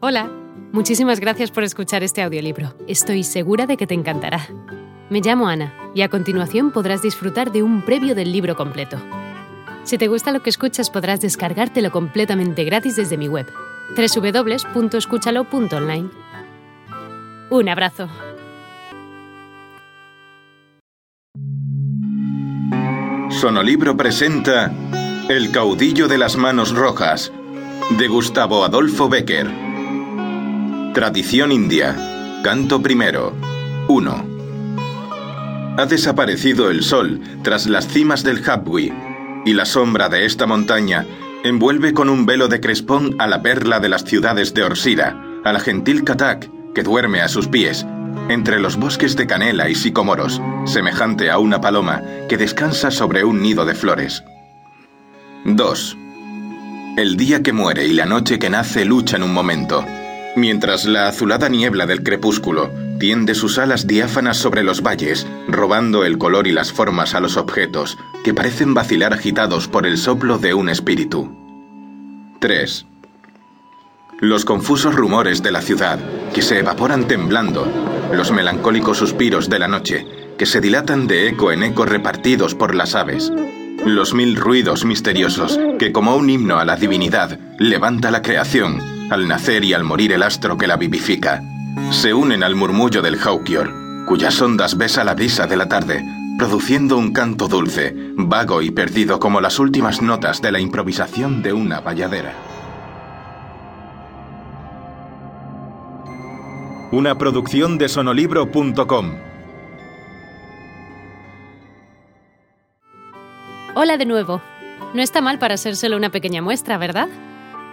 Hola, muchísimas gracias por escuchar este audiolibro. Estoy segura de que te encantará. Me llamo Ana y a continuación podrás disfrutar de un previo del libro completo. Si te gusta lo que escuchas podrás descargártelo completamente gratis desde mi web, www.escúchalo.online. Un abrazo. Sonolibro presenta El caudillo de las manos rojas, de Gustavo Adolfo Becker. Tradición india. Canto primero. 1. Ha desaparecido el sol tras las cimas del Habwi, y la sombra de esta montaña envuelve con un velo de crespón a la perla de las ciudades de Orsira, a la gentil Katak, que duerme a sus pies, entre los bosques de canela y sicomoros, semejante a una paloma que descansa sobre un nido de flores. 2. El día que muere y la noche que nace luchan un momento mientras la azulada niebla del crepúsculo tiende sus alas diáfanas sobre los valles, robando el color y las formas a los objetos, que parecen vacilar agitados por el soplo de un espíritu. 3. Los confusos rumores de la ciudad, que se evaporan temblando, los melancólicos suspiros de la noche, que se dilatan de eco en eco repartidos por las aves, los mil ruidos misteriosos, que como un himno a la divinidad, levanta la creación, al nacer y al morir el astro que la vivifica, se unen al murmullo del Haukior, cuyas ondas besa la brisa de la tarde, produciendo un canto dulce, vago y perdido como las últimas notas de la improvisación de una valladera. Una producción de sonolibro.com. Hola de nuevo. No está mal para ser solo una pequeña muestra, ¿verdad?